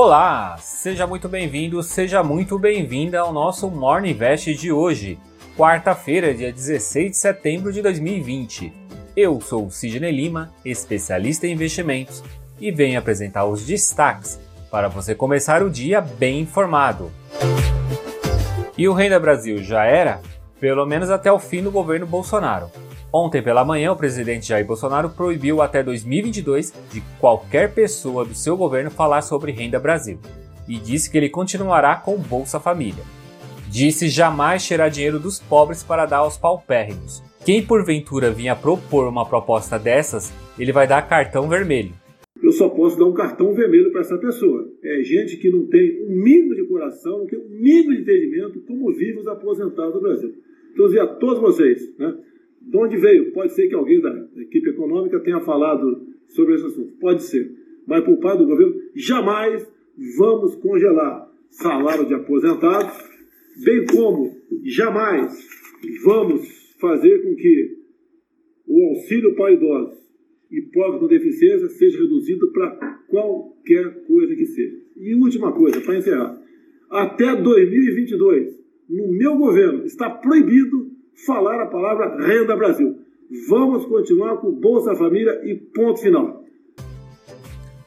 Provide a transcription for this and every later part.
Olá, seja muito bem-vindo, seja muito bem-vinda ao nosso Morning Invest de hoje, quarta-feira, dia 16 de setembro de 2020. Eu sou o Sidney Lima, especialista em investimentos, e venho apresentar os destaques para você começar o dia bem informado. E o Renda Brasil já era? Pelo menos até o fim do governo Bolsonaro. Ontem pela manhã, o presidente Jair Bolsonaro proibiu até 2022 de qualquer pessoa do seu governo falar sobre Renda Brasil e disse que ele continuará com Bolsa Família. Disse jamais tirar dinheiro dos pobres para dar aos paupérrimos. Quem porventura vinha propor uma proposta dessas, ele vai dar cartão vermelho. Eu só posso dar um cartão vermelho para essa pessoa. É gente que não tem um mínimo de coração, não tem um mínimo de entendimento como vivem os aposentados do Brasil. Então, eu a todos vocês, né? De onde veio? Pode ser que alguém da equipe econômica tenha falado sobre esse assunto. Pode ser. Mas por parte do governo, jamais vamos congelar salário de aposentados, bem como jamais vamos fazer com que o auxílio para idosos e pobres com deficiência seja reduzido para qualquer coisa que seja. E última coisa, para encerrar. Até 2022, no meu governo, está proibido falar a palavra Renda Brasil. Vamos continuar com Bolsa Família e ponto final.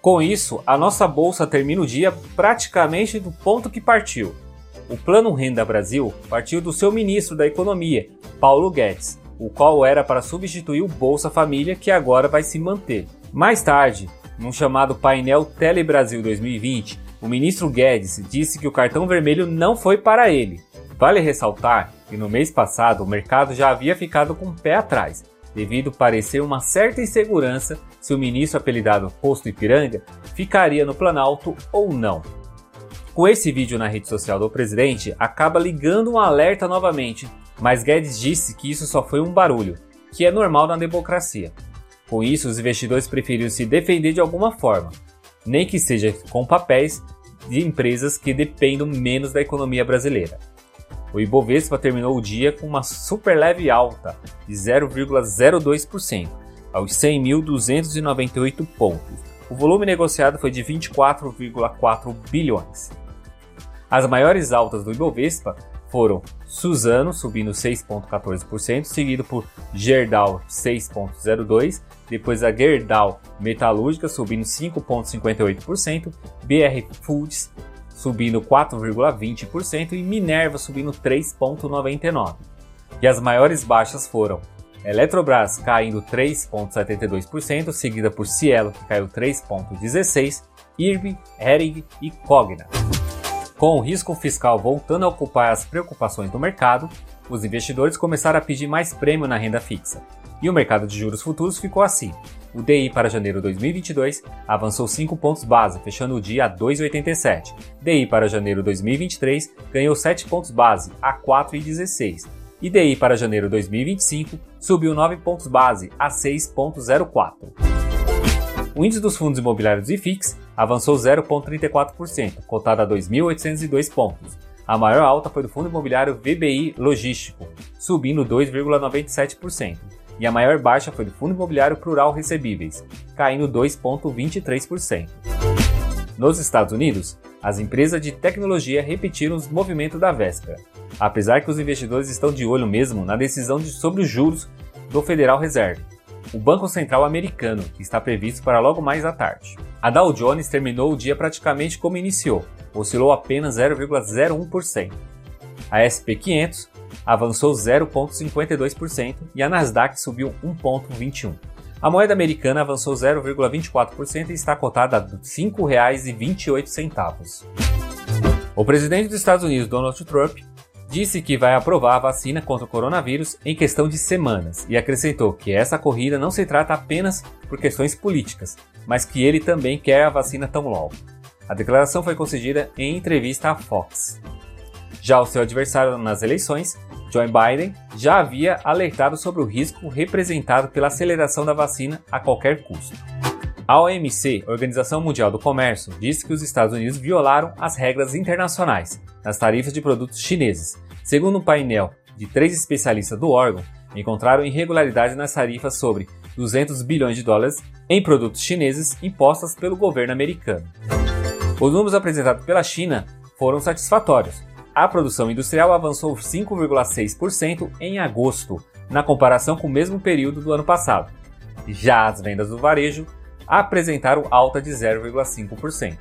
Com isso, a nossa bolsa termina o dia praticamente do ponto que partiu. O Plano Renda Brasil partiu do seu ministro da Economia, Paulo Guedes, o qual era para substituir o Bolsa Família, que agora vai se manter. Mais tarde, num chamado painel Tele Brasil 2020, o ministro Guedes disse que o cartão vermelho não foi para ele. Vale ressaltar que no mês passado o mercado já havia ficado com o pé atrás, devido parecer uma certa insegurança se o ministro apelidado Posto Ipiranga ficaria no Planalto ou não. Com esse vídeo na rede social do presidente, acaba ligando um alerta novamente, mas Guedes disse que isso só foi um barulho, que é normal na democracia. Com isso, os investidores preferiram se defender de alguma forma, nem que seja com papéis de empresas que dependam menos da economia brasileira. O Ibovespa terminou o dia com uma super leve alta de 0,02% aos 100.298 pontos. O volume negociado foi de 24,4 bilhões. As maiores altas do Ibovespa foram Suzano subindo 6,14%, seguido por Gerdau 6,02%, depois a Gerdau Metalúrgica subindo 5,58%, BR Foods subindo 4,20% e Minerva subindo 3,99%. E as maiores baixas foram Eletrobras caindo 3,72%, seguida por Cielo, que caiu 3,16%, IRB, Hering e Cogna. Com o risco fiscal voltando a ocupar as preocupações do mercado, os investidores começaram a pedir mais prêmio na renda fixa, e o mercado de juros futuros ficou assim. O DI para janeiro de 2022 avançou 5 pontos base, fechando o dia a 2,87. DI para janeiro de 2023 ganhou 7 pontos base, a 4,16. E DI para janeiro de 2025 subiu 9 pontos base, a 6,04. O índice dos fundos imobiliários IFIX avançou 0,34%, cotado a 2.802 pontos. A maior alta foi do fundo imobiliário VBI Logístico, subindo 2,97% e a maior baixa foi do Fundo Imobiliário Plural Recebíveis, caindo 2,23%. Nos Estados Unidos, as empresas de tecnologia repetiram os movimentos da véspera, apesar que os investidores estão de olho mesmo na decisão de, sobre os juros do Federal Reserve, o Banco Central americano, que está previsto para logo mais à tarde. A Dow Jones terminou o dia praticamente como iniciou, oscilou apenas 0,01%. A SP 500 avançou 0,52% e a Nasdaq subiu 1,21%. A moeda americana avançou 0,24% e está cotada a R$ 5,28. O presidente dos Estados Unidos, Donald Trump, disse que vai aprovar a vacina contra o coronavírus em questão de semanas e acrescentou que essa corrida não se trata apenas por questões políticas, mas que ele também quer a vacina tão logo. A declaração foi concedida em entrevista à Fox. Já o seu adversário nas eleições, Joe Biden, já havia alertado sobre o risco representado pela aceleração da vacina a qualquer custo. A OMC, Organização Mundial do Comércio, disse que os Estados Unidos violaram as regras internacionais nas tarifas de produtos chineses. Segundo um painel de três especialistas do órgão, encontraram irregularidades nas tarifas sobre 200 bilhões de dólares em produtos chineses impostas pelo governo americano. Os números apresentados pela China foram satisfatórios. A produção industrial avançou 5,6% em agosto, na comparação com o mesmo período do ano passado. Já as vendas do varejo apresentaram alta de 0,5%.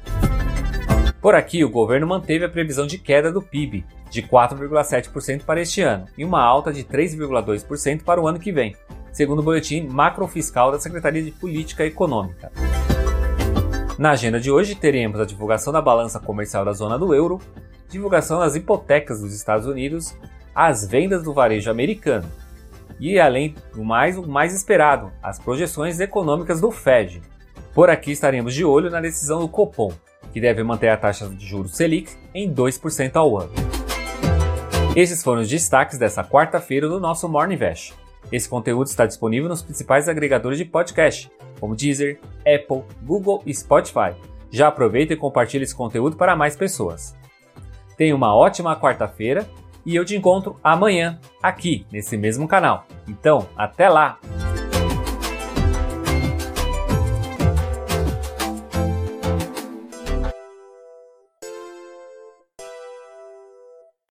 Por aqui, o governo manteve a previsão de queda do PIB de 4,7% para este ano e uma alta de 3,2% para o ano que vem, segundo o boletim macrofiscal da Secretaria de Política Econômica. Na agenda de hoje, teremos a divulgação da balança comercial da zona do euro, divulgação das hipotecas dos Estados Unidos, as vendas do varejo americano e, além do mais, o mais esperado, as projeções econômicas do Fed. Por aqui estaremos de olho na decisão do Copom, que deve manter a taxa de juros Selic em 2% ao ano. Esses foram os destaques dessa quarta-feira do nosso Morning Invest. Esse conteúdo está disponível nos principais agregadores de podcast, como Deezer, Apple, Google e Spotify. Já aproveita e compartilhe esse conteúdo para mais pessoas. Tenha uma ótima quarta-feira e eu te encontro amanhã, aqui nesse mesmo canal. Então, até lá!